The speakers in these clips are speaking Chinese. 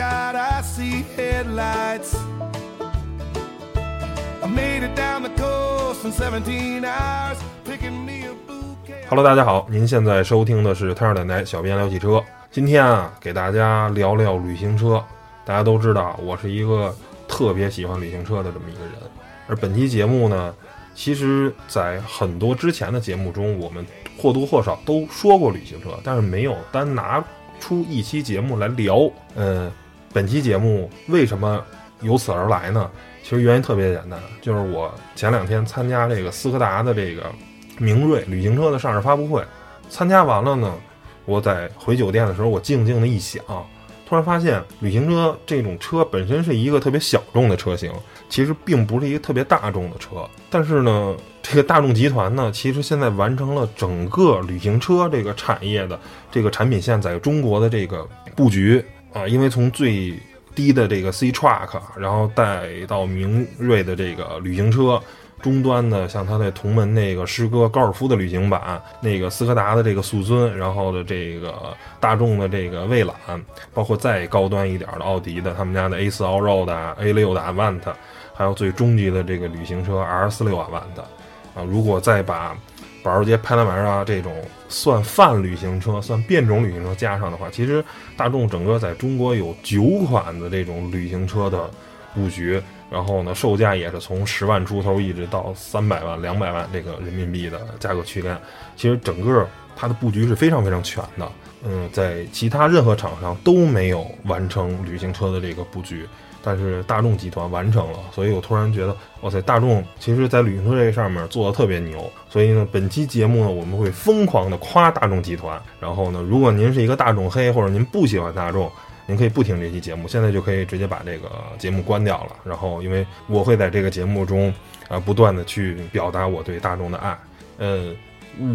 God I see headlights made it down the coast in 17 hours picking me a bouquet。Hello，大家好，您现在收听的是《太阳奶奶小编聊汽车》。今天啊，给大家聊聊旅行车。大家都知道，我是一个特别喜欢旅行车的这么一个人。而本期节目呢，其实，在很多之前的节目中，我们或多或少都说过旅行车，但是没有单拿出一期节目来聊。嗯，本期节目为什么由此而来呢？其实原因特别简单，就是我前两天参加这个斯柯达的这个明锐旅行车的上市发布会，参加完了呢，我在回酒店的时候，我静静的一想，突然发现旅行车这种车本身是一个特别小众的车型，其实并不是一个特别大众的车。但是呢，这个大众集团呢，其实现在完成了整个旅行车这个产业的这个产品线在中国的这个布局啊，因为从最低的这个 C Truck，然后带到明锐的这个旅行车，终端的像它的同门那个诗歌高尔夫的旅行版，那个斯柯达的这个速尊，然后的这个大众的这个蔚揽，包括再高端一点的奥迪的他们家的 A 四 Allroad、A 六的 Avant，还有最终极的这个旅行车 R 四六 Avant，啊，如果再把保时捷派拉梅拉这种算泛旅行车、算变种旅行车加上的话，其实大众整个在中国有九款的这种旅行车的布局，然后呢，售价也是从十万出头一直到三百万、两百万这个人民币的价格区间。其实整个它的布局是非常非常全的，嗯，在其他任何厂商都没有完成旅行车的这个布局。但是大众集团完成了，所以我突然觉得，哇塞，大众其实在旅行车这上面做的特别牛。所以呢，本期节目呢，我们会疯狂的夸大众集团。然后呢，如果您是一个大众黑，或者您不喜欢大众，您可以不听这期节目，现在就可以直接把这个节目关掉了。然后，因为我会在这个节目中，啊，不断的去表达我对大众的爱。呃，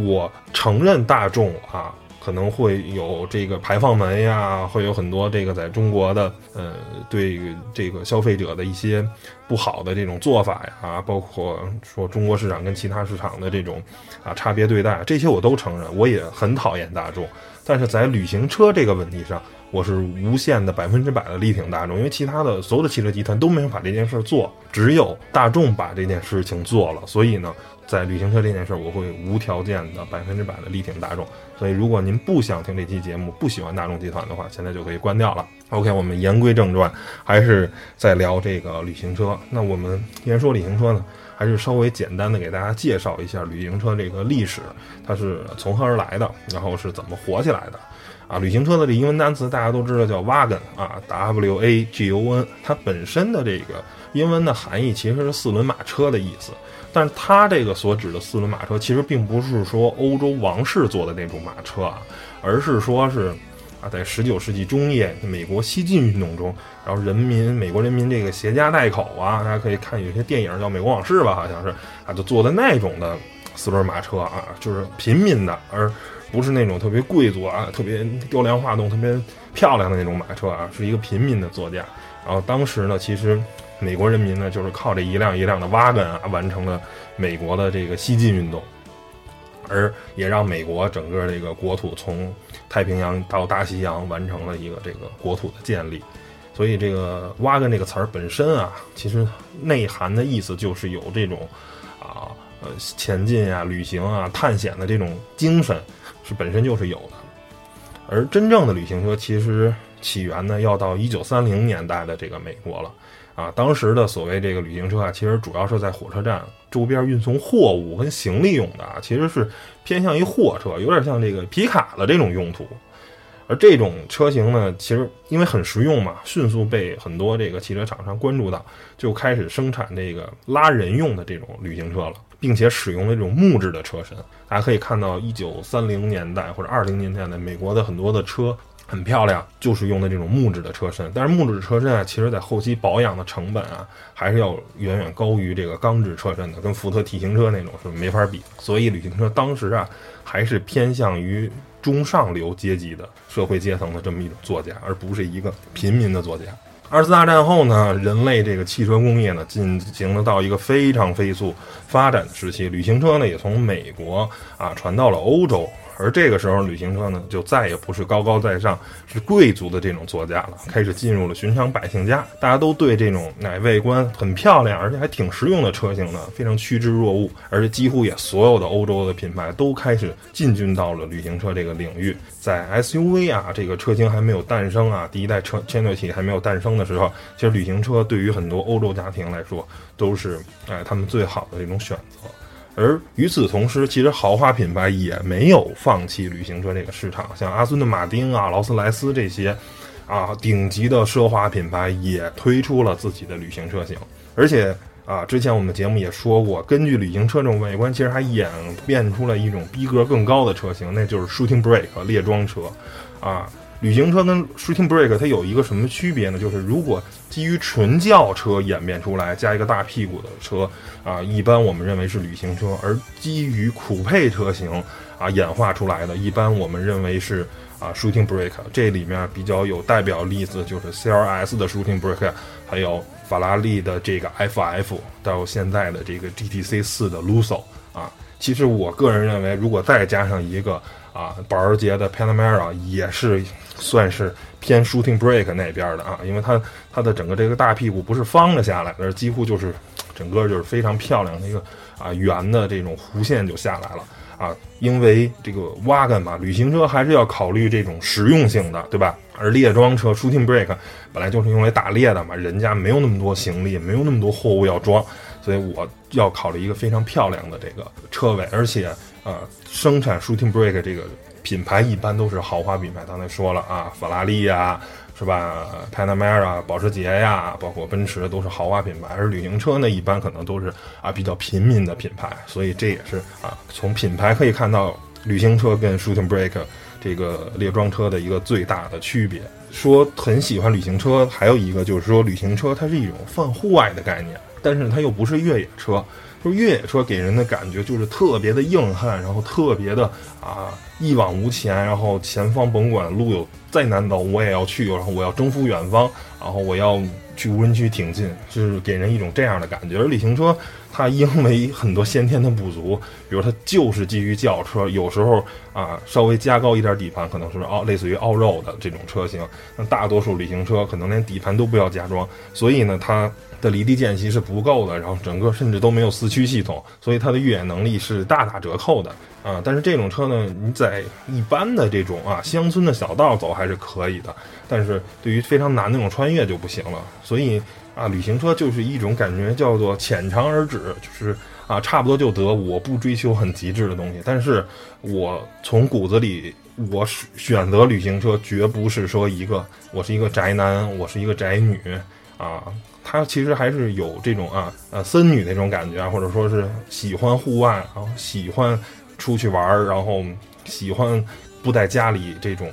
我承认大众啊。可能会有这个排放门呀，会有很多这个在中国的呃对于这个消费者的一些不好的这种做法呀，啊包括说中国市场跟其他市场的这种啊差别对待，这些我都承认，我也很讨厌大众。但是在旅行车这个问题上，我是无限的百分之百的力挺大众，因为其他的所有的汽车集团都没有把这件事做，只有大众把这件事情做了，所以呢。在旅行车这件事儿，我会无条件的百分之百的力挺大众。所以，如果您不想听这期节目，不喜欢大众集团的话，现在就可以关掉了。OK，我们言归正传，还是在聊这个旅行车。那我们既然说旅行车呢，还是稍微简单的给大家介绍一下旅行车这个历史，它是从何而来的，然后是怎么火起来的。啊，旅行车的这英文单词大家都知道叫 wagon 啊，W A G O N，它本身的这个英文的含义其实是四轮马车的意思。但是它这个所指的四轮马车，其实并不是说欧洲王室坐的那种马车啊，而是说是在十九世纪中叶美国西进运动中，然后人民美国人民这个携家带口啊，大家可以看有些电影叫《美国往事》吧，好像是啊，就坐的那种的四轮马车啊，就是平民的，而不是那种特别贵族啊、特别雕梁画栋、特别漂亮的那种马车啊，是一个平民的座驾。然后当时呢，其实。美国人民呢，就是靠这一辆一辆的挖根啊，完成了美国的这个西进运动，而也让美国整个这个国土从太平洋到大西洋完成了一个这个国土的建立。所以，这个“挖根”这个词儿本身啊，其实内涵的意思就是有这种啊呃前进啊、旅行啊、探险的这种精神，是本身就是有的。而真正的旅行车，其实起源呢，要到一九三零年代的这个美国了。啊，当时的所谓这个旅行车啊，其实主要是在火车站周边运送货物跟行李用的啊，其实是偏向于货车，有点像这个皮卡的这种用途。而这种车型呢，其实因为很实用嘛，迅速被很多这个汽车厂商关注到，就开始生产这个拉人用的这种旅行车了，并且使用了这种木质的车身。大家可以看到，一九三零年代或者二零年代的美国的很多的车。很漂亮，就是用的这种木质的车身，但是木质车身啊，其实在后期保养的成本啊，还是要远远高于这个钢制车身的，跟福特 T 型车那种是没法比。所以旅行车当时啊，还是偏向于中上流阶级的社会阶层的这么一种座驾，而不是一个平民的座驾。二次大战后呢，人类这个汽车工业呢，进行了到一个非常飞速发展的时期，旅行车呢也从美国啊传到了欧洲。而这个时候，旅行车呢就再也不是高高在上、是贵族的这种座驾了，开始进入了寻常百姓家。大家都对这种乃外观很漂亮，而且还挺实用的车型呢，非常趋之若鹜。而且几乎也所有的欧洲的品牌都开始进军到了旅行车这个领域。在 SUV 啊这个车型还没有诞生啊，第一代车千六体还没有诞生的时候，其实旅行车对于很多欧洲家庭来说都是哎他们最好的这种选择。而与此同时，其实豪华品牌也没有放弃旅行车这个市场，像阿斯顿马丁啊、劳斯莱斯这些，啊顶级的奢华品牌也推出了自己的旅行车型。而且啊，之前我们节目也说过，根据旅行车这种外观，其实还演变出了一种逼格更高的车型，那就是 Shooting Brake 列装车，啊。旅行车跟 shooting break 它有一个什么区别呢？就是如果基于纯轿车演变出来加一个大屁股的车啊，一般我们认为是旅行车；而基于酷配车型啊演化出来的，一般我们认为是啊 shooting break。这里面比较有代表例子就是 CLS 的 shooting break，还有法拉利的这个 FF，到现在的这个 GTC 四的 Luso 啊。其实我个人认为，如果再加上一个啊保时捷的 Panamera，也是。算是偏 shooting brake 那边的啊，因为它它的整个这个大屁股不是方着下来，而几乎就是整个就是非常漂亮的一个啊圆的这种弧线就下来了啊。因为这个 wagon 嘛，旅行车还是要考虑这种实用性的，对吧？而列装车 shooting brake 本来就是用来打猎的嘛，人家没有那么多行李，没有那么多货物要装，所以我要考虑一个非常漂亮的这个车尾，而且呃，生产 shooting brake 这个。品牌一般都是豪华品牌，刚才说了啊，法拉利呀，是吧？Panamera、保时捷呀，包括奔驰都是豪华品牌。而旅行车呢，一般可能都是啊比较平民的品牌，所以这也是啊从品牌可以看到旅行车跟 Shooting Brake 这个列装车的一个最大的区别。说很喜欢旅行车，还有一个就是说旅行车它是一种泛户外的概念，但是它又不是越野车。就越野车给人的感觉就是特别的硬汉，然后特别的啊一往无前，然后前方甭管路有再难走，我也要去，然后我要征服远方，然后我要去无人区挺进，就是给人一种这样的感觉。而旅行车它因为很多先天的不足，比如它就是基于轿车，有时候啊稍微加高一点底盘，可能是奥类似于奥肉的这种车型，那大多数旅行车可能连底盘都不要加装，所以呢它。的离地间隙是不够的，然后整个甚至都没有四驱系统，所以它的越野能力是大打折扣的啊。但是这种车呢，你在一般的这种啊乡村的小道走还是可以的，但是对于非常难那种穿越就不行了。所以啊，旅行车就是一种感觉叫做浅尝而止，就是啊差不多就得，我不追求很极致的东西。但是我从骨子里，我选择旅行车绝不是说一个我是一个宅男，我是一个宅女啊。他其实还是有这种啊呃森女那种感觉啊，或者说是喜欢户外，然后喜欢出去玩儿，然后喜欢不在家里这种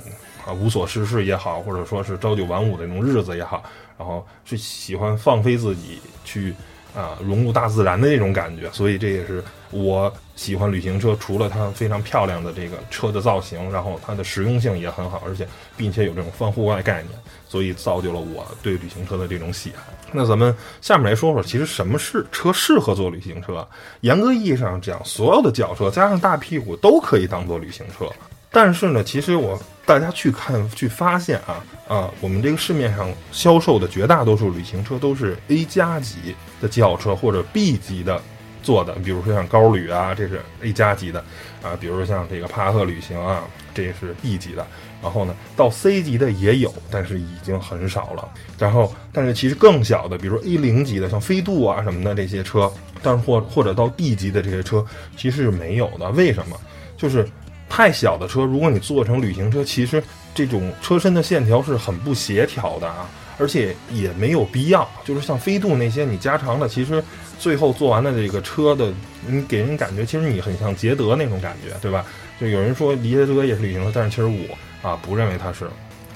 啊无所事事也好，或者说是朝九晚五的那种日子也好，然后是喜欢放飞自己去啊融入大自然的那种感觉，所以这也是我喜欢旅行车。除了它非常漂亮的这个车的造型，然后它的实用性也很好，而且并且有这种泛户外概念。所以造就了我对旅行车的这种喜爱。那咱们下面来说说，其实什么是车适合做旅行车？严格意义上讲，所有的轿车加上大屁股都可以当做旅行车。但是呢，其实我大家去看去发现啊啊，我们这个市面上销售的绝大多数旅行车都是 A 加级的轿车或者 B 级的做的，比如说像高旅啊，这是 A 加级的啊，比如说像这个帕萨特旅行啊，这是 B 级的。然后呢，到 C 级的也有，但是已经很少了。然后，但是其实更小的，比如说 A 零级的，像飞度啊什么的这些车，但是或或者到 D 级的这些车，其实是没有的。为什么？就是太小的车，如果你做成旅行车，其实这种车身的线条是很不协调的啊，而且也没有必要。就是像飞度那些你加长的，其实最后做完的这个车的，你给人感觉其实你很像捷德那种感觉，对吧？就有人说捷德也是旅行车，但是其实我。啊，不认为它是，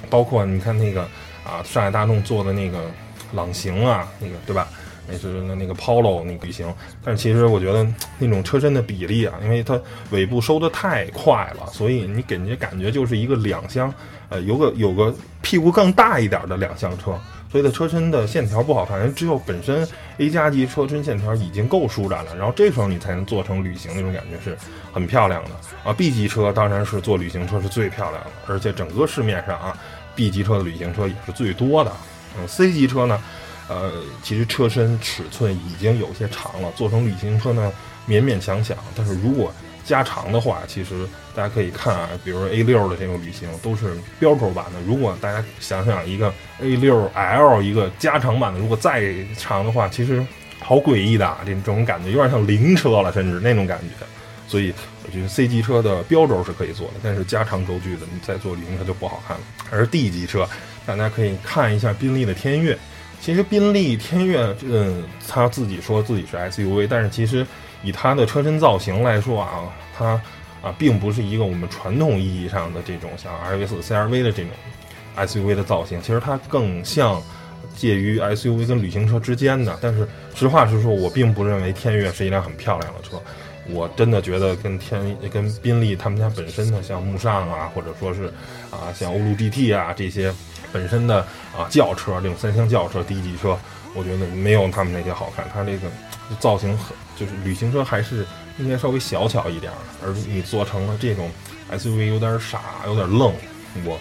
包括你看那个啊，上海大众做的那个朗行啊，那个对吧？那是那那个 Polo 那个旅行，但是其实我觉得那种车身的比例啊，因为它尾部收的太快了，所以你给人家感觉就是一个两厢，呃，有个有个屁股更大一点的两厢车，所以它车身的线条不好看，只有本身 A 加级车身线条已经够舒展了，然后这时候你才能做成旅行那种感觉是很漂亮的啊。B 级车当然是做旅行车是最漂亮的，而且整个市面上啊，B 级车的旅行车也是最多的。嗯，C 级车呢，呃，其实车身尺寸已经有些长了，做成旅行车呢勉勉强强，但是如果加长的话，其实大家可以看啊，比如 A 六的这种旅行都是标轴版的。如果大家想想一个 A 六 L 一个加长版的，如果再长的话，其实好诡异的啊，这这种感觉有点像灵车了，甚至那种感觉。所以我觉得 C 级车的标轴是可以做的，但是加长轴距的你再做旅行车就不好看了。而 D 级车，大家可以看一下宾利的天越。其实宾利天越，嗯，他自己说自己是 SUV，但是其实。以它的车身造型来说啊，它啊并不是一个我们传统意义上的这种像 RV4、CRV 的这种 SUV 的造型，其实它更像介于 SUV 跟旅行车之间的。但是实话实说，我并不认为天越是一辆很漂亮的车，我真的觉得跟天跟宾利他们家本身的像慕尚啊，或者说是啊像欧陆 GT 啊这些本身的啊轿车这种三厢轿车低级车，我觉得没有他们那些好看。它这个造型很。就是旅行车还是应该稍微小巧一点儿，而你做成了这种 SUV 有点傻，有点愣。我，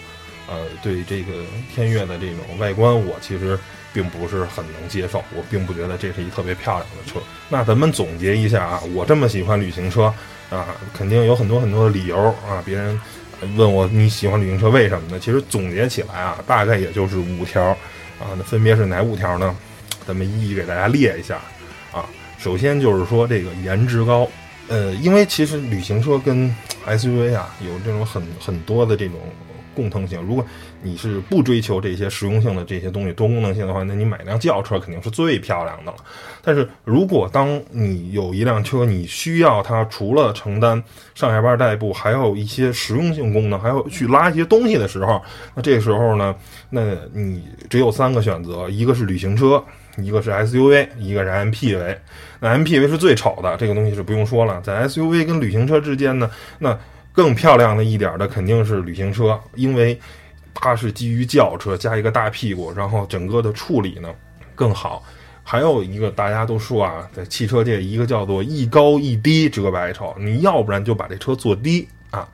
呃，对这个天越的这种外观，我其实并不是很能接受。我并不觉得这是一特别漂亮的车。那咱们总结一下啊，我这么喜欢旅行车啊，肯定有很多很多的理由啊。别人问我你喜欢旅行车为什么呢？其实总结起来啊，大概也就是五条啊。那分别是哪五条呢？咱们一一给大家列一下啊。首先就是说这个颜值高，呃，因为其实旅行车跟 SUV 啊有这种很很多的这种共通性。如果你是不追求这些实用性的这些东西多功能性的话，那你买辆轿车肯定是最漂亮的了。但是如果当你有一辆车，你需要它除了承担上下班代步，还有一些实用性功能，还要去拉一些东西的时候，那这时候呢，那你只有三个选择，一个是旅行车。一个是 SUV，一个是 MPV。那 MPV 是最丑的，这个东西是不用说了。在 SUV 跟旅行车之间呢，那更漂亮的一点的肯定是旅行车，因为它是基于轿车加一个大屁股，然后整个的处理呢更好。还有一个大家都说啊，在汽车界一个叫做一高一低遮百丑，你要不然就把这车做低啊。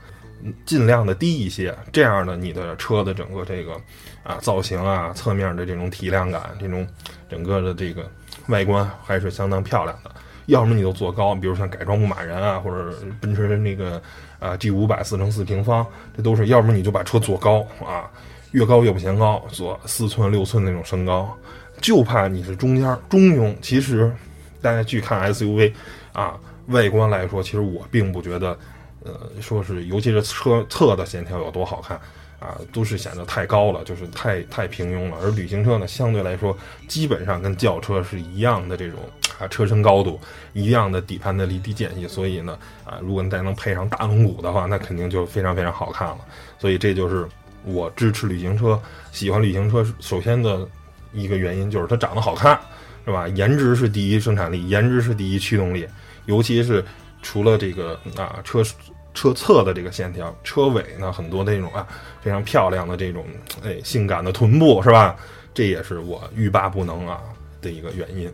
尽量的低一些，这样呢，你的车的整个这个啊造型啊，侧面的这种体量感，这种整个的这个外观还是相当漂亮的。要么你就做高，比如像改装牧马人啊，或者奔驰的那个啊 G 五百四乘四平方，这都是。要么你就把车做高啊，越高越不嫌高，做四寸六寸那种身高，就怕你是中间中庸。其实大家去看 SUV 啊，外观来说，其实我并不觉得。呃，说是尤其是车侧的线条有多好看啊，都是显得太高了，就是太太平庸了。而旅行车呢，相对来说，基本上跟轿车是一样的这种啊车身高度，一样的底盘的离地间隙。所以呢，啊，如果你再能配上大轮毂的话，那肯定就非常非常好看了。所以这就是我支持旅行车、喜欢旅行车首先的一个原因，就是它长得好看，是吧？颜值是第一生产力，颜值是第一驱动力，尤其是。除了这个啊车车侧的这个线条，车尾呢很多那种啊非常漂亮的这种哎性感的臀部是吧？这也是我欲罢不能啊的一个原因。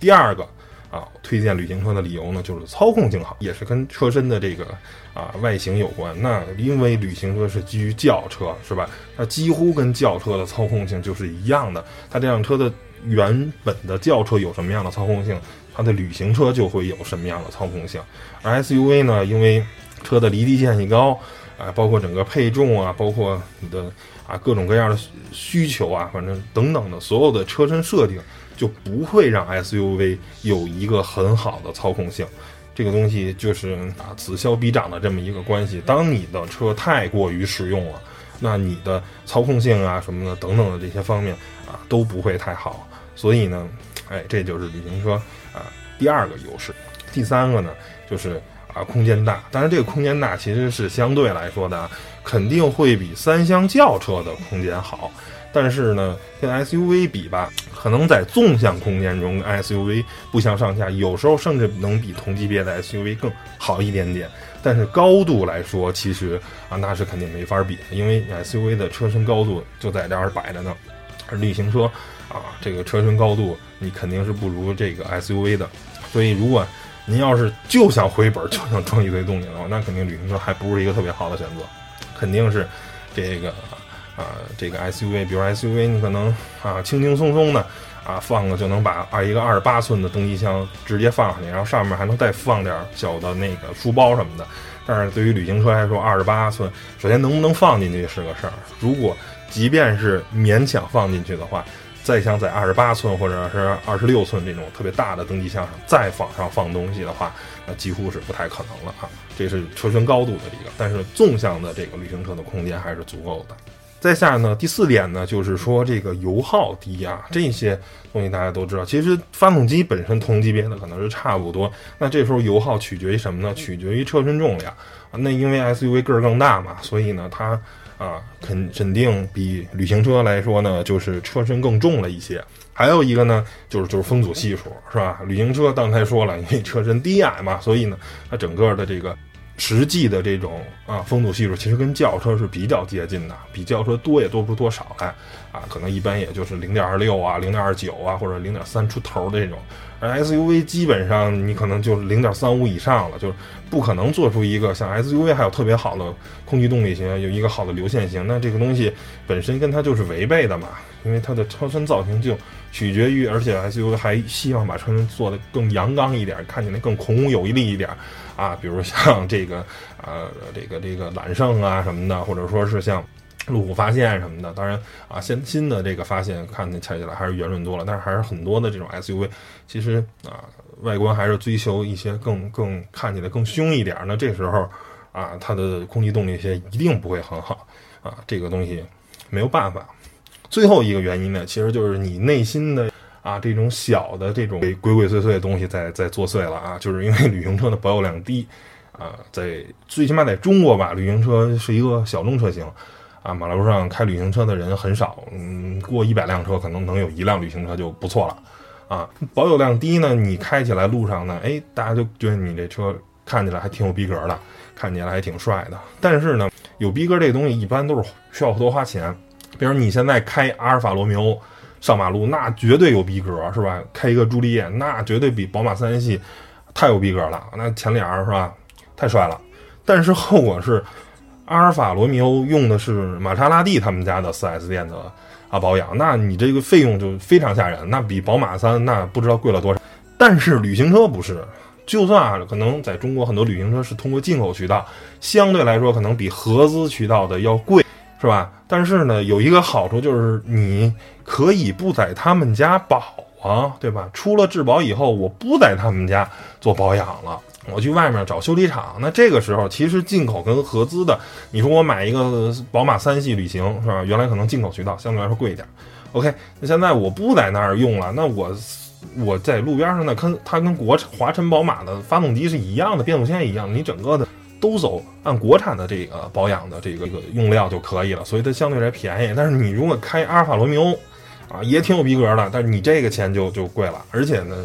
第二个啊推荐旅行车的理由呢，就是操控性好，也是跟车身的这个啊外形有关。那因为旅行车是基于轿车是吧？它几乎跟轿车的操控性就是一样的。它这辆车的原本的轿车有什么样的操控性？它的旅行车就会有什么样的操控性，而 SUV 呢？因为车的离地间隙高，啊，包括整个配重啊，包括你的啊各种各样的需求啊，反正等等的所有的车身设定，就不会让 SUV 有一个很好的操控性。这个东西就是啊此消彼长的这么一个关系。当你的车太过于实用了，那你的操控性啊什么的等等的这些方面啊都不会太好。所以呢，哎，这就是旅行车。啊，第二个优势，第三个呢，就是啊，空间大。当然，这个空间大其实是相对来说的，肯定会比三厢轿车的空间好。但是呢，跟 SUV 比吧，可能在纵向空间中，SUV 不相上下，有时候甚至能比同级别的 SUV 更好一点点。但是高度来说，其实啊，那是肯定没法比，因为 SUV 的车身高度就在这儿摆着呢，而旅行车。啊，这个车身高度你肯定是不如这个 SUV 的。所以，如果您要是就想回本，就想装一堆动力的话，那肯定旅行车还不是一个特别好的选择，肯定是这个啊，这个 SUV，比如 SUV，你可能啊轻轻松松的啊放个就能把二一个二十八寸的登机箱直接放上去，然后上面还能再放点小的那个书包什么的。但是对于旅行车来说，二十八寸，首先能不能放进去是个事儿。如果即便是勉强放进去的话，再想在二十八寸或者是二十六寸这种特别大的登机箱上再往上放东西的话，那几乎是不太可能了啊。这是车身高度的一个，但是纵向的这个旅行车的空间还是足够的。再下呢，第四点呢，就是说这个油耗低啊，这些东西大家都知道。其实发动机本身同级别的可能是差不多，那这时候油耗取决于什么呢？取决于车身重量啊。那因为 SUV 个儿更大嘛，所以呢，它啊肯肯定比旅行车来说呢，就是车身更重了一些。还有一个呢，就是就是风阻系数，是吧？旅行车刚才说了，因为车身低矮嘛，所以呢，它整个的这个。实际的这种啊风阻系数其实跟轿车是比较接近的，比轿车多也多不出多少来啊，可能一般也就是零点二六啊、零点二九啊或者零点三出头的这种，而 SUV 基本上你可能就零点三五以上了，就是不可能做出一个像 SUV 还有特别好的空气动力型，有一个好的流线型，那这个东西本身跟它就是违背的嘛，因为它的车身造型就取决于，而且 SUV 还希望把车身做得更阳刚一点，看起来更孔武有力一点。啊，比如像这个，呃，这个这个揽胜啊什么的，或者说是像路虎发现什么的。当然啊，现新的这个发现看起来还是圆润多了，但是还是很多的这种 SUV，其实啊，外观还是追求一些更更看起来更凶一点。那这时候啊，它的空气动力学一定不会很好啊，这个东西没有办法。最后一个原因呢，其实就是你内心的。啊，这种小的这种鬼鬼祟祟的东西在在作祟了啊，就是因为旅行车的保有量低，啊，在最起码在中国吧，旅行车是一个小众车型，啊，马路上开旅行车的人很少，嗯，过一百辆车可能能有一辆旅行车就不错了，啊，保有量低呢，你开起来路上呢，哎，大家就觉得你这车看起来还挺有逼格的，看起来还挺帅的，但是呢，有逼格这东西一般都是需要多花钱，比如你现在开阿尔法罗密欧。上马路那绝对有逼格，是吧？开一个朱丽叶，那绝对比宝马三系太有逼格了。那前脸是吧？太帅了。但是后果是，阿尔法罗密欧用的是玛莎拉蒂他们家的 4S 店的啊保养，那你这个费用就非常吓人，那比宝马三那不知道贵了多少。但是旅行车不是，就算啊，可能在中国很多旅行车是通过进口渠道，相对来说可能比合资渠道的要贵。是吧？但是呢，有一个好处就是你可以不在他们家保啊，对吧？出了质保以后，我不在他们家做保养了，我去外面找修理厂。那这个时候，其实进口跟合资的，你说我买一个宝马三系旅行，是吧？原来可能进口渠道相对来说贵一点。OK，那现在我不在那儿用了，那我我在路边上呢，跟它跟国华晨宝马的发动机是一样的，变速箱一样，你整个的。都走按国产的这个保养的这个个用料就可以了，所以它相对来便宜。但是你如果开阿尔法罗密欧，啊，也挺有逼格的，但是你这个钱就就贵了。而且呢，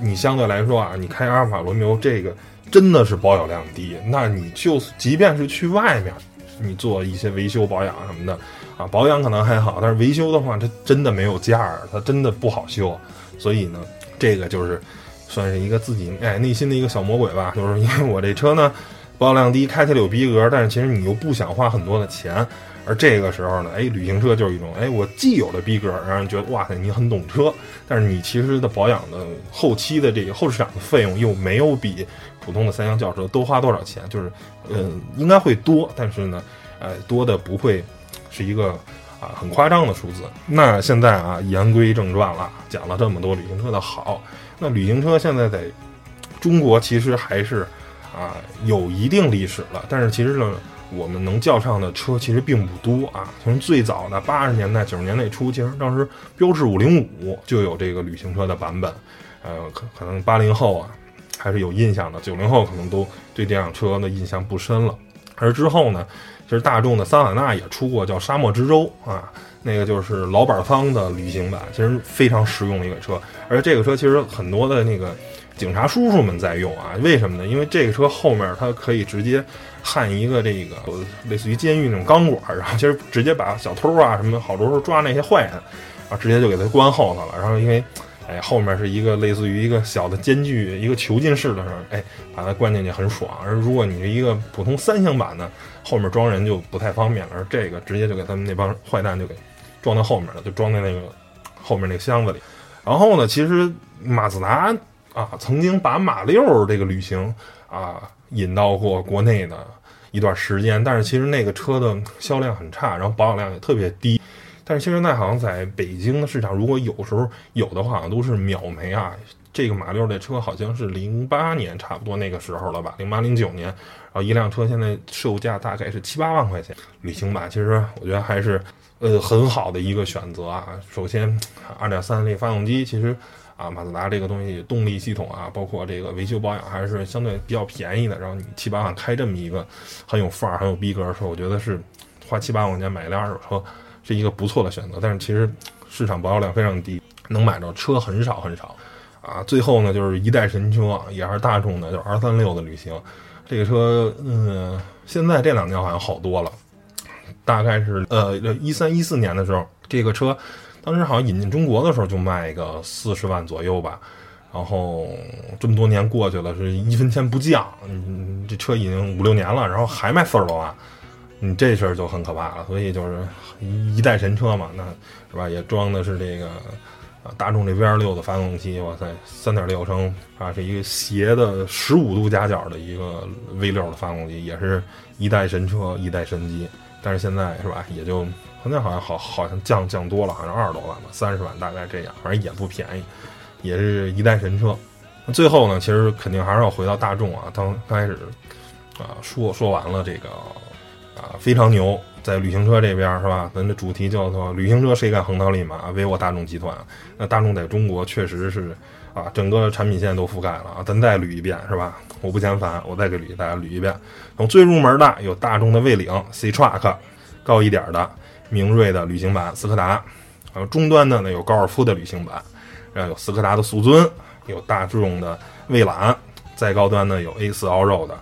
你相对来说啊，你开阿尔法罗密欧这个真的是保有量低，那你就即便是去外面，你做一些维修保养什么的，啊，保养可能还好，但是维修的话，它真的没有价儿，它真的不好修。所以呢，这个就是算是一个自己哎内心的一个小魔鬼吧，就是因为我这车呢。保有量低，开起来有逼格，但是其实你又不想花很多的钱，而这个时候呢，哎，旅行车就是一种，哎，我既有了逼格，让人觉得哇塞，你很懂车，但是你其实的保养的后期的这个后市场的费用又没有比普通的三厢轿车多花多少钱，就是，嗯，应该会多，但是呢，呃，多的不会是一个啊很夸张的数字。那现在啊，言归正传了，讲了这么多旅行车的好，那旅行车现在在中国其实还是。啊，有一定历史了，但是其实呢，我们能叫上的车其实并不多啊。从最早的八十年代、九十年代初，其实当时标致五零五就有这个旅行车的版本，呃，可可能八零后啊还是有印象的，九零后可能都对这辆车的印象不深了。而之后呢，其实大众的桑塔纳也出过叫沙漠之舟啊，那个就是老板方的旅行版，其实非常实用的一个车。而且这个车其实很多的那个。警察叔叔们在用啊？为什么呢？因为这个车后面它可以直接焊一个这个类似于监狱那种钢管，然后其实直接把小偷啊什么好多时候抓那些坏人啊，直接就给他关后头了。然后因为，哎，后面是一个类似于一个小的间距，一个囚禁室的时候，哎，把它关进去很爽。而如果你是一个普通三厢版的，后面装人就不太方便了。而这个直接就给他们那帮坏蛋就给装到后面了，就装在那个后面那个箱子里。然后呢，其实马自达啊，曾经把马六这个旅行啊引到过国内的一段时间，但是其实那个车的销量很差，然后保养量也特别低。但是现在好像在北京的市场，如果有时候有的话，好像都是秒没啊。这个马六这车好像是零八年差不多那个时候了吧，零八零九年，然后一辆车现在售价大概是七八万块钱。旅行版其实我觉得还是呃很好的一个选择啊。首先，二点三力发动机，其实啊马自达这个东西动力系统啊，包括这个维修保养还是相对比较便宜的。然后你七八万开这么一个很有范儿、很有逼格的车，我觉得是花七八万块钱买一辆二手车。是一个不错的选择，但是其实市场保有量非常低，能买着车很少很少，啊，最后呢就是一代神车，也是大众的，就是 R 三六的旅行，这个车，嗯，现在这两年好像好多了，大概是呃一三一四年的时候，这个车当时好像引进中国的时候就卖个四十万左右吧，然后这么多年过去了，是一分钱不降，嗯，这车已经五六年了，然后还卖四十多万。你这事儿就很可怕了，所以就是一代神车嘛，那是吧？也装的是这个啊，大众这 V 二六的发动机，哇塞，三点六升啊，是一个斜的十五度夹角的一个 V 六的发动机，也是一代神车，一代神机。但是现在是吧，也就现在好像好好像降降多了，好像二十多万吧，三十万大概这样，反正也不便宜，也是一代神车。最后呢，其实肯定还是要回到大众啊，当刚开始啊说说完了这个。啊，非常牛，在旅行车这边是吧？咱的主题叫做“旅行车谁敢横刀立马”，唯我大众集团。那大众在中国确实是啊，整个产品线都覆盖了啊。咱再捋一遍是吧？我不嫌烦，我再给捋大家捋一遍。从最入门的有大众的魏领 C Truck，高一点的明锐的旅行版斯柯达，然后中端的呢有高尔夫的旅行版，然后有斯柯达的速尊，有大众的蔚揽，再高端呢有 A 四 Allroad 的。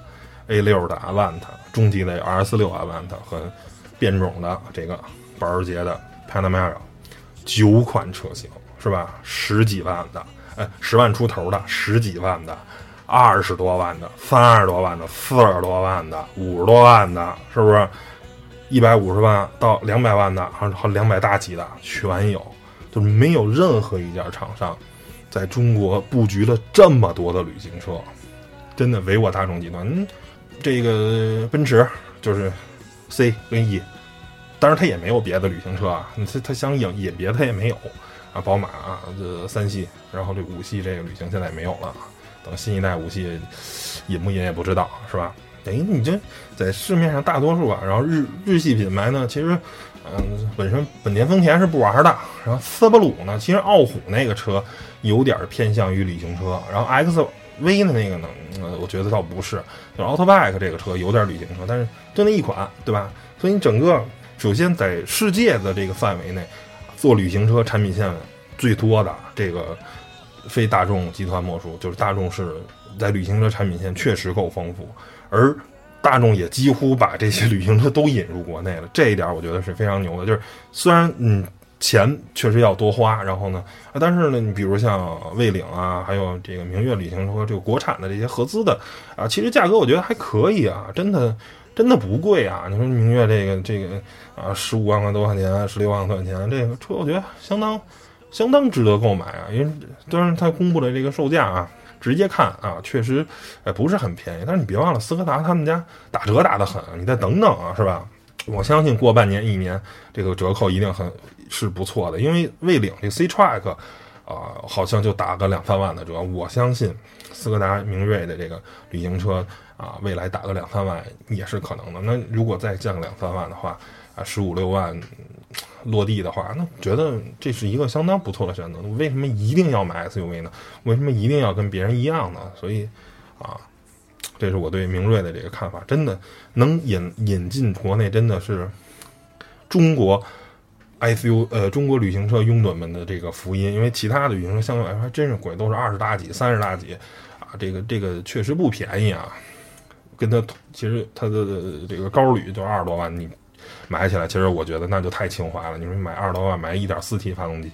A 六的 Avant，中级的有 R S 六 Avant 和变种的这个保时捷的 Panamera，九款车型是吧？十几万的，哎，十万出头的，十几万的，二十多万的，三十多万的，四十多万的，五十多万的，是不是？一百五十万到两百万的，还还两百大几的全有，就是没有任何一家厂商在中国布局了这么多的旅行车，真的唯我大众集团。这个奔驰就是 C 跟 E，当然它也没有别的旅行车啊，它它想引引别的它也没有啊，宝马啊这三系，然后这五系这个旅行现在也没有了，等新一代五系引不引也不知道是吧？等于你这在市面上大多数啊，然后日日系品牌呢，其实嗯本身本田丰田是不玩的，然后斯巴鲁呢，其实傲虎那个车有点偏向于旅行车，然后 X。V 的那个呢？呃，我觉得倒不是，就奥特 bike 这个车有点旅行车，但是就那一款，对吧？所以你整个首先在世界的这个范围内，做旅行车产品线最多的这个非大众集团莫属，就是大众是在旅行车产品线确实够丰富，而大众也几乎把这些旅行车都引入国内了，这一点我觉得是非常牛的。就是虽然嗯。钱确实要多花，然后呢，但是呢，你比如像蔚领啊，还有这个明月旅行车，这个国产的这些合资的啊，其实价格我觉得还可以啊，真的 真的不贵啊。你说明月这个这个啊，十五万块多块钱，十六万块钱，这个车我觉得相当相当值得购买啊。因为当然它公布的这个售价啊，直接看啊，确实哎不是很便宜。但是你别忘了，斯柯达他们家打折打得很，你再等等啊，是吧？我相信过半年一年，这个折扣一定很。是不错的，因为蔚领这 C Track，啊，好像就打个两三万的折。我相信斯柯达明锐的这个旅行车啊，未来打个两三万也是可能的。那如果再降两三万的话，啊，十五六万落地的话，那觉得这是一个相当不错的选择。为什么一定要买 SUV 呢？为什么一定要跟别人一样呢？所以啊，这是我对明锐的这个看法。真的能引引进国内，真的是中国。SU 呃，中国旅行车拥趸们的这个福音，因为其他的旅行车相对来说还真是贵，都是二十大几、三十大几，啊，这个这个确实不便宜啊。跟它其实它的这个高旅就二十多万，你买起来，其实我觉得那就太情怀了。你说买二十多万买一点四 T 发动机，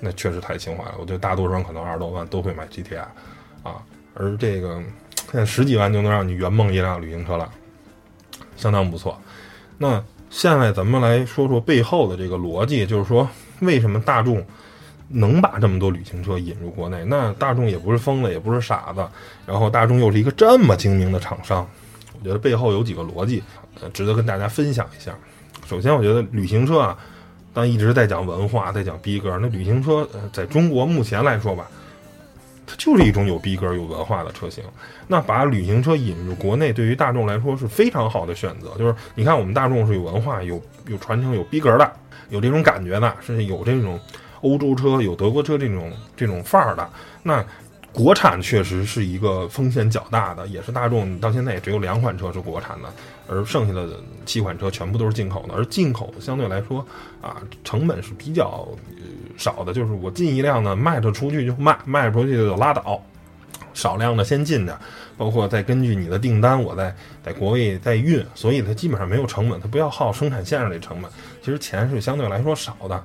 那确实太情怀了。我觉得大多数人可能二十多万都会买 GTI 啊，而这个现在十几万就能让你圆梦一辆旅行车了，相当不错。那现在咱们来说说背后的这个逻辑，就是说为什么大众能把这么多旅行车引入国内？那大众也不是疯子，也不是傻子，然后大众又是一个这么精明的厂商，我觉得背后有几个逻辑，呃，值得跟大家分享一下。首先，我觉得旅行车啊，当一直在讲文化，在讲逼格，那旅行车呃，在中国目前来说吧。它就是一种有逼格、有文化的车型。那把旅行车引入国内，对于大众来说是非常好的选择。就是你看，我们大众是有文化、有有传承、有逼格的，有这种感觉的，是有这种欧洲车、有德国车这种这种范儿的。那国产确实是一个风险较大的，也是大众到现在也只有两款车是国产的，而剩下的七款车全部都是进口的。而进口相对来说啊，成本是比较。少的就是我进一辆呢，卖得出去就卖，卖不出去就拉倒。少量的先进点，包括再根据你的订单，我再在国内再运，所以它基本上没有成本，它不要耗生产线上的成本。其实钱是相对来说少的，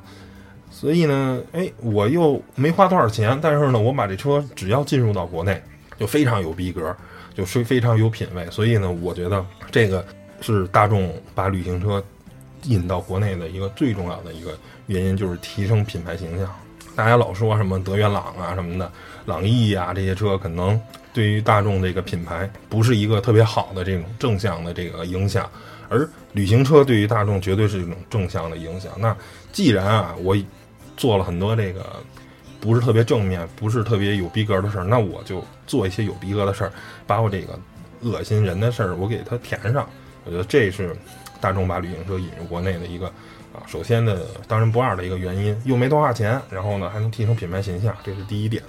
所以呢，哎，我又没花多少钱，但是呢，我把这车只要进入到国内，就非常有逼格，就是非常有品位。所以呢，我觉得这个是大众把旅行车引到国内的一个最重要的一个。原因就是提升品牌形象。大家老说什么德源朗啊什么的，朗逸啊这些车，可能对于大众这个品牌不是一个特别好的这种正向的这个影响。而旅行车对于大众绝对是一种正向的影响。那既然啊，我做了很多这个不是特别正面、不是特别有逼格的事儿，那我就做一些有逼格的事儿，把我这个恶心人的事儿我给它填上。我觉得这是大众把旅行车引入国内的一个。啊，首先的当仁不二的一个原因，又没多少钱，然后呢还能提升品牌形象，这是第一点。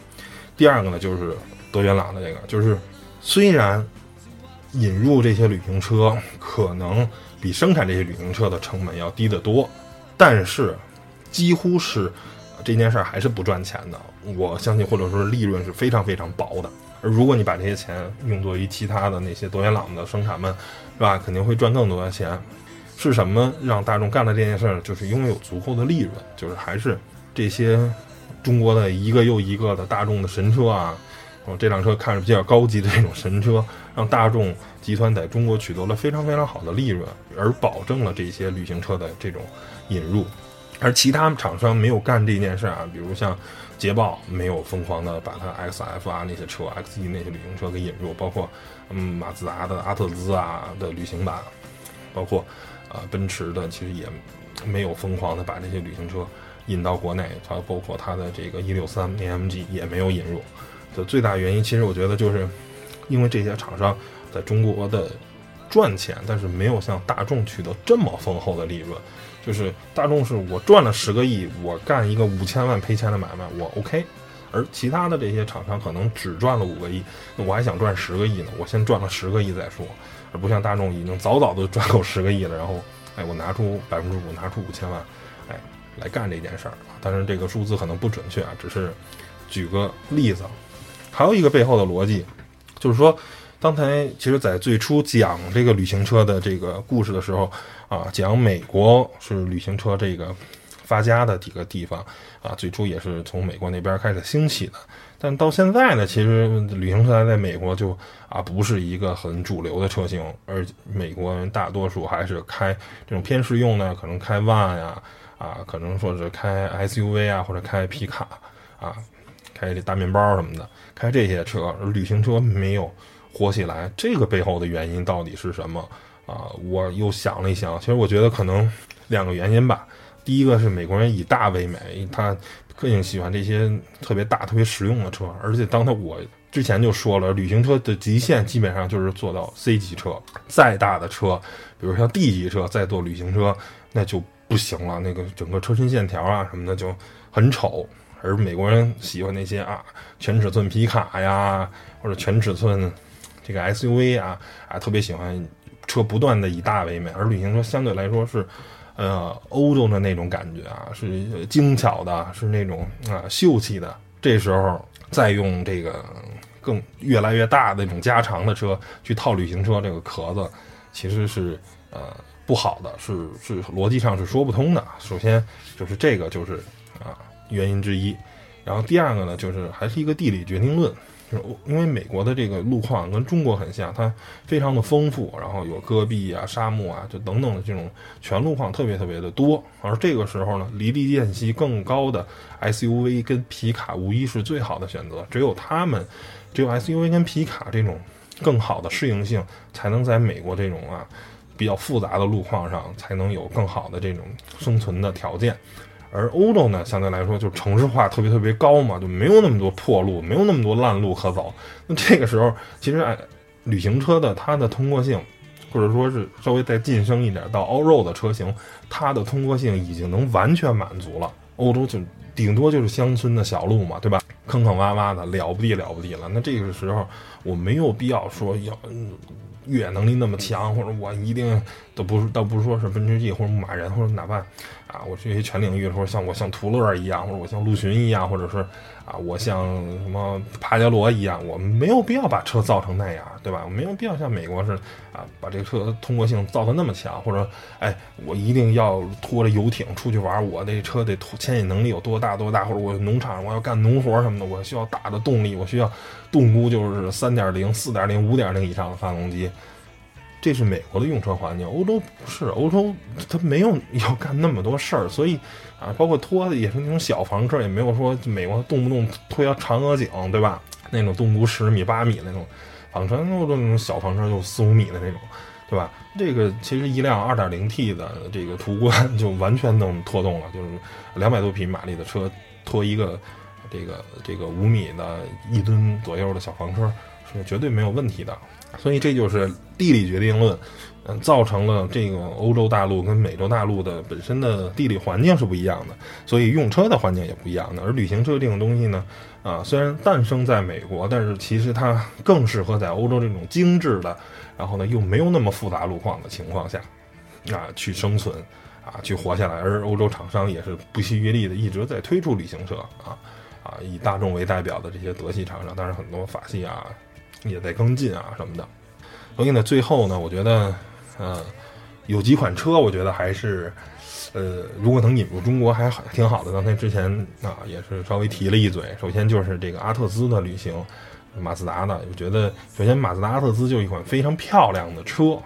第二个呢就是德源朗的这个，就是虽然引入这些旅行车可能比生产这些旅行车的成本要低得多，但是几乎是这件事儿还是不赚钱的。我相信或者说利润是非常非常薄的。而如果你把这些钱用作于其他的那些多元朗的生产们，是吧？肯定会赚更多的钱。是什么让大众干了这件事儿？就是拥有足够的利润，就是还是这些中国的一个又一个的大众的神车啊，哦，这辆车看着比较高级的这种神车，让大众集团在中国取得了非常非常好的利润，而保证了这些旅行车的这种引入，而其他厂商没有干这件事啊，比如像捷豹没有疯狂的把它 XF 啊那些车、XE 那些旅行车给引入，包括嗯马自达的阿特兹啊的旅行版，包括。啊，奔驰的其实也没有疯狂的把这些旅行车引到国内，它包括它的这个一六三 AMG 也没有引入。的最大原因，其实我觉得就是因为这些厂商在中国的赚钱，但是没有像大众取得这么丰厚的利润。就是大众是我赚了十个亿，我干一个五千万赔钱的买卖，我 OK。而其他的这些厂商可能只赚了五个亿，那我还想赚十个亿呢，我先赚了十个亿再说。而不像大众已经早早的赚够十个亿了，然后，哎，我拿出百分之五，拿出五千万，哎，来干这件事儿。当然，这个数字可能不准确啊，只是举个例子。还有一个背后的逻辑，就是说，刚才其实在最初讲这个旅行车的这个故事的时候啊，讲美国是旅行车这个发家的几个地方啊，最初也是从美国那边开始兴起的。但到现在呢，其实旅行车在美国就啊不是一个很主流的车型，而美国人大多数还是开这种偏实用的，可能开 van 呀，啊，可能说是开 SUV 啊，或者开皮卡啊，开这大面包什么的，开这些车，旅行车没有火起来，这个背后的原因到底是什么啊？我又想了一想，其实我觉得可能两个原因吧。第一个是美国人以大为美，他。更喜欢这些特别大、特别实用的车，而且当他我之前就说了，旅行车的极限基本上就是做到 C 级车，再大的车，比如像 D 级车，再做旅行车那就不行了，那个整个车身线条啊什么的就很丑。而美国人喜欢那些啊全尺寸皮卡呀，或者全尺寸这个 SUV 啊啊，特别喜欢车不断的以大为美，而旅行车相对来说是。呃，欧洲的那种感觉啊，是精巧的，是那种啊秀气的。这时候再用这个更越来越大的那种加长的车去套旅行车这个壳子，其实是呃不好的，是是逻辑上是说不通的。首先就是这个就是啊原因之一，然后第二个呢就是还是一个地理决定论。因为美国的这个路况跟中国很像，它非常的丰富，然后有戈壁啊、沙漠啊，就等等的这种全路况特别特别的多。而这个时候呢，离地间隙更高的 SUV 跟皮卡无疑是最好的选择。只有他们，只有 SUV 跟皮卡这种更好的适应性，才能在美国这种啊比较复杂的路况上，才能有更好的这种生存的条件。而欧洲呢，相对来说就城市化特别特别高嘛，就没有那么多破路，没有那么多烂路可走。那这个时候，其实哎，旅行车的它的通过性，或者说是稍微再晋升一点到 all road 的车型，它的通过性已经能完全满足了。欧洲就顶多就是乡村的小路嘛，对吧？坑坑洼洼的，了不地了不地了。那这个时候，我没有必要说要。越野能力那么强，或者我一定都不是，倒不是说是奔驰 G 或者牧马人，或者哪怕啊，我这些全领域，或者像我像途乐一样，或者我像陆巡一样，或者是啊，我像什么帕杰罗一样，我没有必要把车造成那样，对吧？我没有必要像美国是啊，把这个车通过性造的那么强，或者哎，我一定要拖着游艇出去玩，我这车得牵引能力有多大多大，或者我农场我要干农活什么的，我需要大的动力，我需要。动估就是三点零、四点零、五点零以上的发动机，这是美国的用车环境。欧洲不是，欧洲它没有要干那么多事儿，所以啊，包括拖的也是那种小房车，也没有说美国动不动拖要嫦娥井，对吧？那种动估十米、八米那种房车，那种小房车就四五米的那种，对吧？这个其实一辆二点零 T 的这个途观就完全能拖动了，就是两百多匹马力的车拖一个。这个这个五米的一吨左右的小房车是绝对没有问题的，所以这就是地理决定论，嗯，造成了这个欧洲大陆跟美洲大陆的本身的地理环境是不一样的，所以用车的环境也不一样的。而旅行车这种东西呢，啊，虽然诞生在美国，但是其实它更适合在欧洲这种精致的，然后呢又没有那么复杂路况的情况下，啊，去生存，啊，去活下来。而欧洲厂商也是不惜余力的一直在推出旅行车，啊。啊，以大众为代表的这些德系厂商，当然很多法系啊，也在跟进啊什么的。所以呢，最后呢，我觉得，嗯，有几款车，我觉得还是，呃，如果能引入中国，还挺好的。刚才之前啊，也是稍微提了一嘴。首先就是这个阿特兹的旅行，马自达的，我觉得首先马自达阿特兹就一款非常漂亮的车，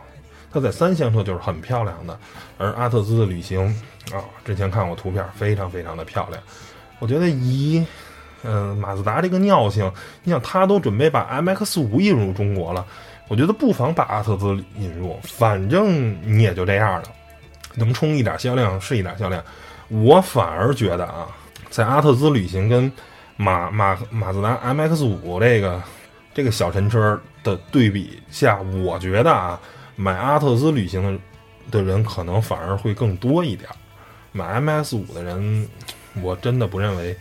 它在三厢车就是很漂亮的，而阿特兹的旅行啊，之前看过图片，非常非常的漂亮。我觉得以嗯，马自达这个尿性，你想它都准备把 MX 五引入中国了，我觉得不妨把阿特兹引入，反正你也就这样了，能冲一点销量是一点销量。我反而觉得啊，在阿特兹旅行跟马马马自达 MX 五这个这个小神车的对比下，我觉得啊，买阿特兹旅行的的人可能反而会更多一点，买 MX 五的人，我真的不认为。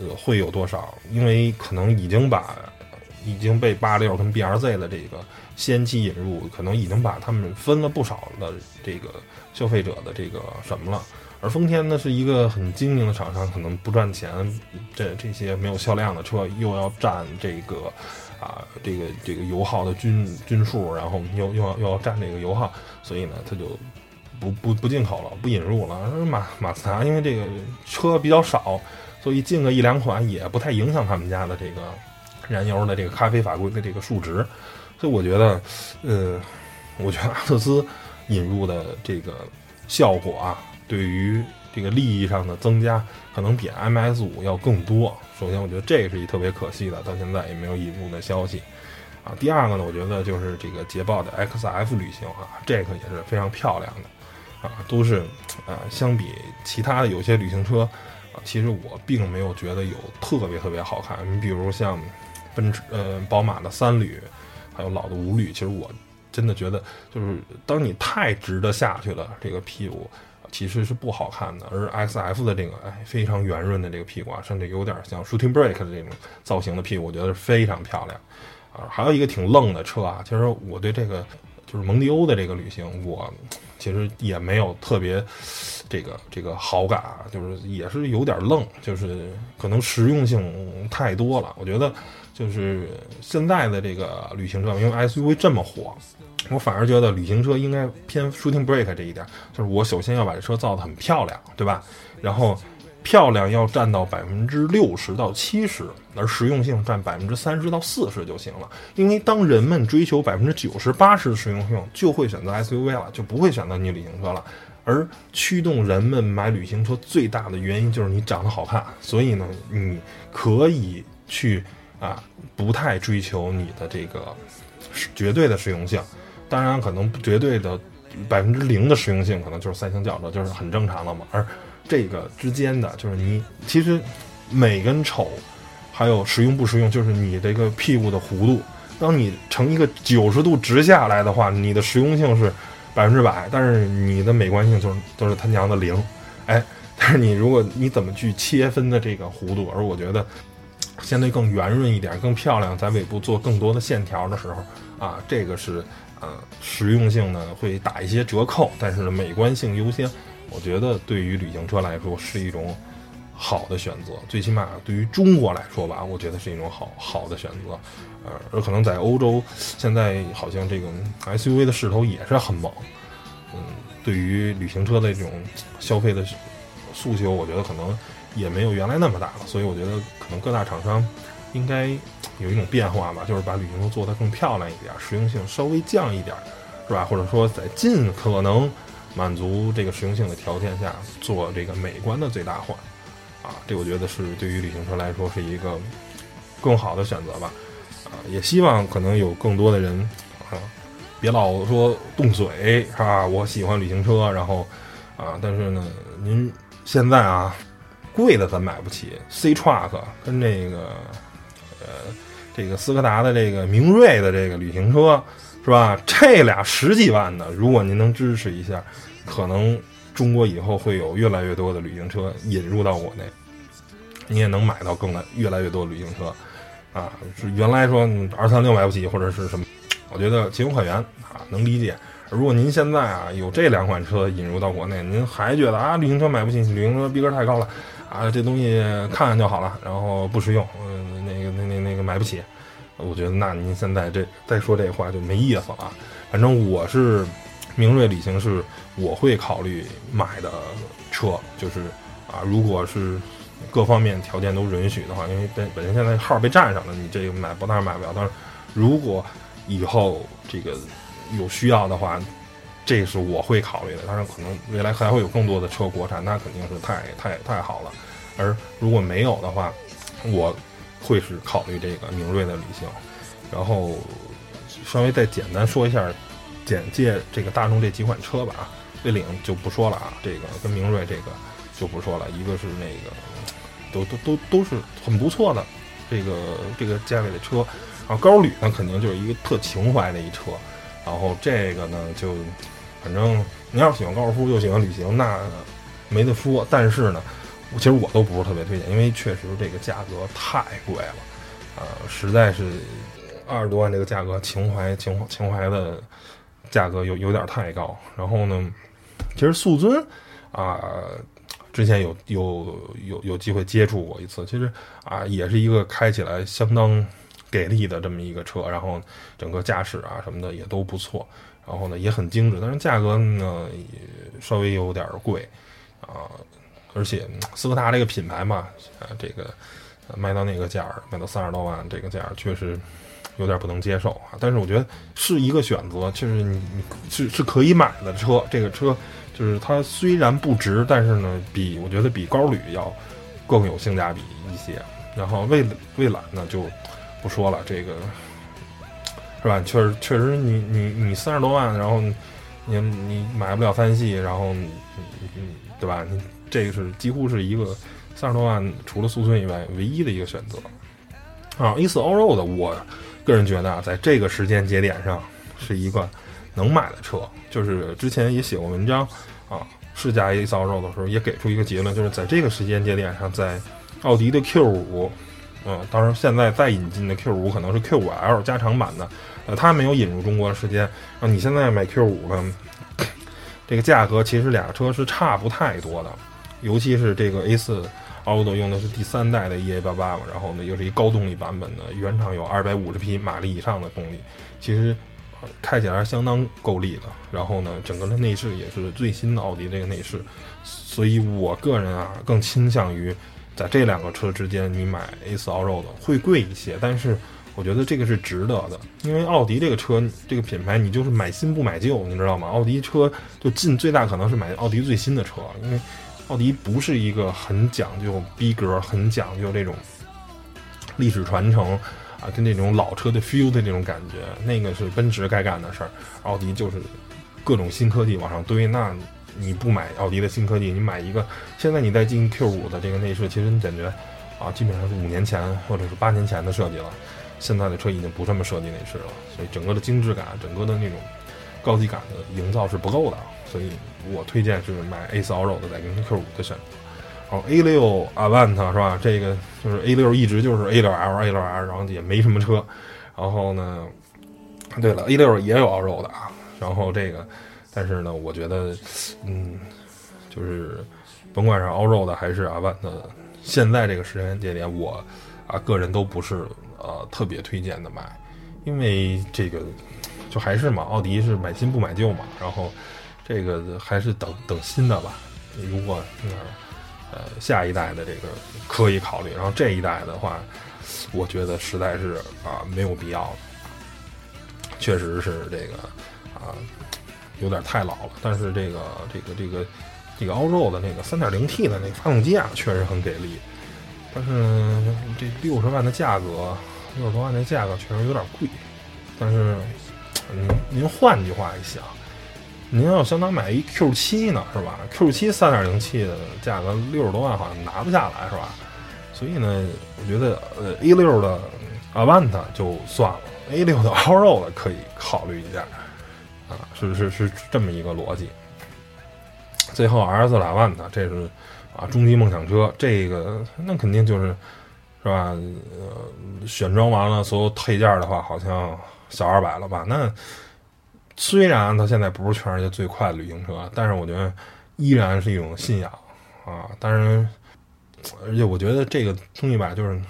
呃，会有多少？因为可能已经把已经被八六跟 B R Z 的这个先期引入，可能已经把他们分了不少的这个消费者的这个什么了。而丰田呢，是一个很精明的厂商，可能不赚钱，这这些没有销量的车又要占这个啊这个这个油耗的均均数，然后又又要又要占这个油耗，所以呢，他就不不不进口了，不引入了。马马自达因为这个车比较少。所以进个一两款也不太影响他们家的这个燃油的这个咖啡法规的这个数值，所以我觉得，呃，我觉得阿特兹引入的这个效果啊，对于这个利益上的增加，可能比 MS 五要更多。首先，我觉得这是一特别可惜的，到现在也没有引入的消息啊。第二个呢，我觉得就是这个捷豹的 XF 旅行啊，这个也是非常漂亮的啊，都是啊，相比其他的有些旅行车。啊其实我并没有觉得有特别特别好看。你比如像奔驰、呃宝马的三旅，还有老的五旅，其实我真的觉得，就是当你太直的下去了，这个屁股其实是不好看的。而 X F 的这个哎非常圆润的这个屁股啊，甚至有点像 Shooting Brake 的这种造型的屁股，我觉得是非常漂亮啊。还有一个挺愣的车啊，其实我对这个就是蒙迪欧的这个旅行，我其实也没有特别这个这个好感啊，就是也是有点愣，就是可能实用性太多了。我觉得就是现在的这个旅行车，因为 SUV 这么火，我反而觉得旅行车应该偏 shooting brake 这一点，就是我首先要把这车造得很漂亮，对吧？然后。漂亮要占到百分之六十到七十，而实用性占百分之三十到四十就行了。因为当人们追求百分之九十八十的实用性，就会选择 SUV 了，就不会选择你旅行车了。而驱动人们买旅行车最大的原因就是你长得好看，所以呢，你可以去啊，不太追求你的这个绝对的实用性。当然，可能绝对的百分之零的实用性，可能就是三星轿车，就是很正常了嘛。而这个之间的就是你其实美跟丑，还有实用不实用，就是你这个屁股的弧度。当你成一个九十度直下来的话，你的实用性是百分之百，但是你的美观性就是都是他娘的零。哎，但是你如果你怎么去切分的这个弧度，而我觉得相对更圆润一点、更漂亮，在尾部做更多的线条的时候啊，这个是呃实用性呢会打一些折扣，但是呢美观性优先。我觉得对于旅行车来说是一种好的选择，最起码对于中国来说吧，我觉得是一种好好的选择。呃，而可能在欧洲，现在好像这个 SUV 的势头也是很猛。嗯，对于旅行车的这种消费的诉求，我觉得可能也没有原来那么大了。所以我觉得可能各大厂商应该有一种变化吧，就是把旅行车做得更漂亮一点，实用性稍微降一点，是吧？或者说在尽可能。满足这个实用性的条件下，做这个美观的最大化，啊，这我觉得是对于旅行车来说是一个更好的选择吧，啊，也希望可能有更多的人啊，别老说动嘴是吧？我喜欢旅行车，然后啊，但是呢，您现在啊，贵的咱买不起，C Truck 跟这个呃这个斯柯达的这个明锐的这个旅行车。是吧？这俩十几万的，如果您能支持一下，可能中国以后会有越来越多的旅行车引入到国内，你也能买到更来越来越多的旅行车，啊，是原来说二三六买不起或者是什么，我觉得情有可原啊，能理解。如果您现在啊有这两款车引入到国内，您还觉得啊旅行车买不起，旅行车逼格太高了，啊这东西看看就好了，然后不实用，嗯，那个那那那个买不起。我觉得那您现在这再说这话就没意思了。反正我是明锐旅行是我会考虑买的车，就是啊，如果是各方面条件都允许的话，因为本本身现在号被占上了，你这个买不当然买不了。但是如果以后这个有需要的话，这是我会考虑的。当然，可能未来还会有更多的车国产，那肯定是太太太好了。而如果没有的话，我。会是考虑这个明锐的旅行，然后稍微再简单说一下简介这个大众这几款车吧啊，威领就不说了啊，这个跟明锐这个就不说了，一个是那个都都都都是很不错的这个这个价位的车，然后高旅呢肯定就是一个特情怀的一车，然后这个呢就反正你要是喜欢高尔夫又喜欢旅行那没得说，但是呢。其实我都不是特别推荐，因为确实这个价格太贵了，呃，实在是二十多万这个价格，情怀情情怀的价格有有点太高。然后呢，其实速尊啊，之前有有有有机会接触过一次，其实啊，也是一个开起来相当给力的这么一个车，然后整个驾驶啊什么的也都不错，然后呢也很精致，但是价格呢也稍微有点贵啊。而且斯柯达这个品牌嘛，啊，这个卖到那个价儿，卖到三十多万这个价儿，确实有点不能接受啊。但是我觉得是一个选择，就是你你是是可以买的车。这个车就是它虽然不值，但是呢，比我觉得比高旅要更有性价比一些。然后蔚蔚揽呢就不说了，这个是吧？确实确实，你你你三十多万，然后你你买不了三系，然后嗯嗯，对吧？你。这个是几乎是一个三十多万，除了速尊以外唯一的一个选择啊。A 四 Allroad，我个人觉得啊，在这个时间节点上是一个能买的车。就是之前也写过文章啊，试驾 A 四 Allroad 的时候也给出一个结论，就是在这个时间节点上，在奥迪的 Q 五，嗯，当然现在再引进的 Q 五可能是 Q 五 L 加长版的，呃，它没有引入中国的时间。那，你现在买 Q 五呢？这个价格其实俩车是差不太多的，尤其是这个 A 四 Allroad 用的是第三代的 EA88 嘛，然后呢又是一高动力版本的，原厂有250匹马力以上的动力，其实开起来相当够力的。然后呢，整个的内饰也是最新的奥迪这个内饰，所以我个人啊更倾向于在这两个车之间，你买 A4 All Road 会贵一些，但是。我觉得这个是值得的，因为奥迪这个车这个品牌，你就是买新不买旧，你知道吗？奥迪车就尽最大可能是买奥迪最新的车，因为奥迪不是一个很讲究逼格、很讲究这种历史传承啊，跟那种老车的 feel 的那种感觉，那个是奔驰该干的事儿。奥迪就是各种新科技往上堆，那你不买奥迪的新科技，你买一个现在你再进 Q 五的这个内饰，其实你感觉啊，基本上是五年前或者是八年前的设计了。现在的车已经不这么设计内饰了，所以整个的精致感、整个的那种高级感的营造是不够的，所以我推荐是买 A4 Allroad 再跟 Q5 的选择。然后 A6 Avant 是吧？这个就是 A6 一直就是 A6L、A6R，然后也没什么车。然后呢，对了，A6 也有 Allroad 啊。然后这个，但是呢，我觉得，嗯，就是甭管是 Allroad 还是 Avant，现在这个时间节点，我啊个人都不是。呃，特别推荐的买，因为这个就还是嘛，奥迪是买新不买旧嘛，然后这个还是等等新的吧。如果呃下一代的这个可以考虑，然后这一代的话，我觉得实在是啊没有必要了，确实是这个啊有点太老了。但是这个这个这个这个 Allroad 的那个 3.0T 的那个发动机啊，确实很给力。但是这六十万的价格，六十多万的价格确实有点贵。但是，您您换句话一想，您要相当买一 Q 七呢，是吧？Q 七三点零 T 的价格六十多万好像拿不下来，是吧？所以呢，我觉得呃 A 六的 Avant 就算了，A 六的 Allroad 可以考虑一下，是是是这么一个逻辑。最后 R 四 Avant 这是。啊，终极梦想车，这个那肯定就是，是吧？呃，选装完了所有配件的话，好像小二百了吧？那虽然它现在不是全世界最快的旅行车，但是我觉得依然是一种信仰啊。但是，而且我觉得这个终极版就是，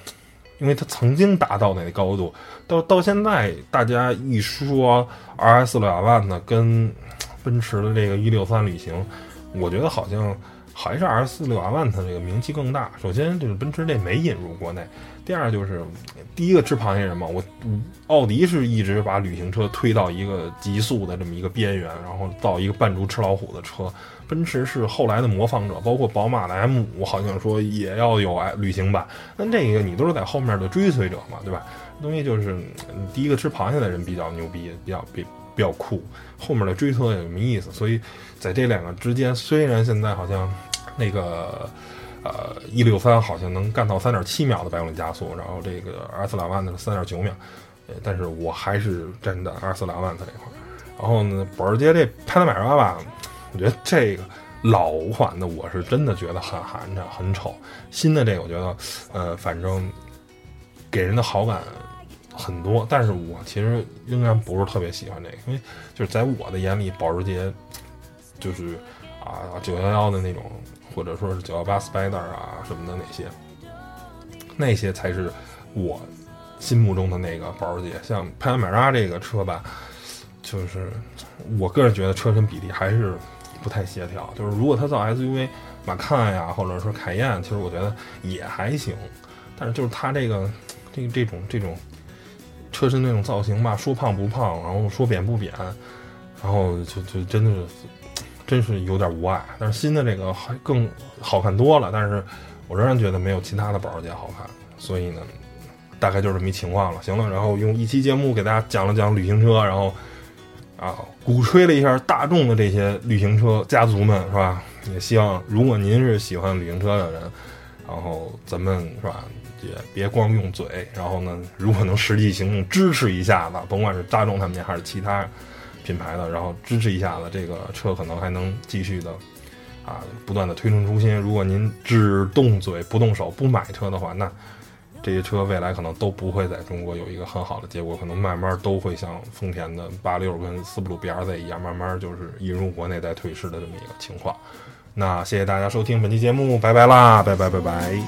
因为它曾经达到那个高度，到到现在大家一说 R S 六两万呢，跟奔驰的这个一六三旅行，我觉得好像。还是 R S 六万它这个名气更大。首先就是奔驰这没引入国内，第二就是第一个吃螃蟹人嘛。我奥迪是一直把旅行车推到一个极速的这么一个边缘，然后造一个扮猪吃老虎的车。奔驰是后来的模仿者，包括宝马的 M 五好像说也要有哎旅行版。那这个你都是在后面的追随者嘛，对吧？东西就是第一个吃螃蟹的人比较牛逼，比较比比较酷，后面的追车也没意思。所以在这两个之间，虽然现在好像。那个，呃，一六三好像能干到三点七秒的百公里加速，然后这个 R 四两万的是三点九秒，呃，但是我还是真的 R 四两万在这块儿。然后呢，保时捷这帕拉梅拉吧，我觉得这个老款的我是真的觉得很寒碜、很丑。新的这个我觉得，呃，反正给人的好感很多，但是我其实仍然不是特别喜欢这个，因为就是在我的眼里，保时捷就是啊九幺幺的那种。或者说是九幺八 Spider 啊什么的那些，那些才是我心目中的那个保时捷。像帕拉梅拉这个车吧，就是我个人觉得车身比例还是不太协调。就是如果它造 SUV，马看呀，或者说凯宴，其实我觉得也还行。但是就是它这个这这种这种车身那种造型吧，说胖不胖，然后说扁不扁，然后就就真的是。真是有点无爱，但是新的这个还更好看多了。但是我仍然觉得没有其他的保时捷好看，所以呢，大概就是这么一情况了。行了，然后用一期节目给大家讲了讲旅行车，然后啊，鼓吹了一下大众的这些旅行车家族们，是吧？也希望如果您是喜欢旅行车的人，然后咱们是吧，也别光用嘴，然后呢，如果能实际行动支持一下子，甭管是大众他们家还是其他。品牌的，然后支持一下子，这个车可能还能继续的，啊，不断的推陈出新。如果您只动嘴不动手不买车的话，那这些车未来可能都不会在中国有一个很好的结果，可能慢慢都会像丰田的八六跟斯布鲁 BRZ 一样，慢慢就是引入国内再退市的这么一个情况。那谢谢大家收听本期节目，拜拜啦，拜拜拜拜。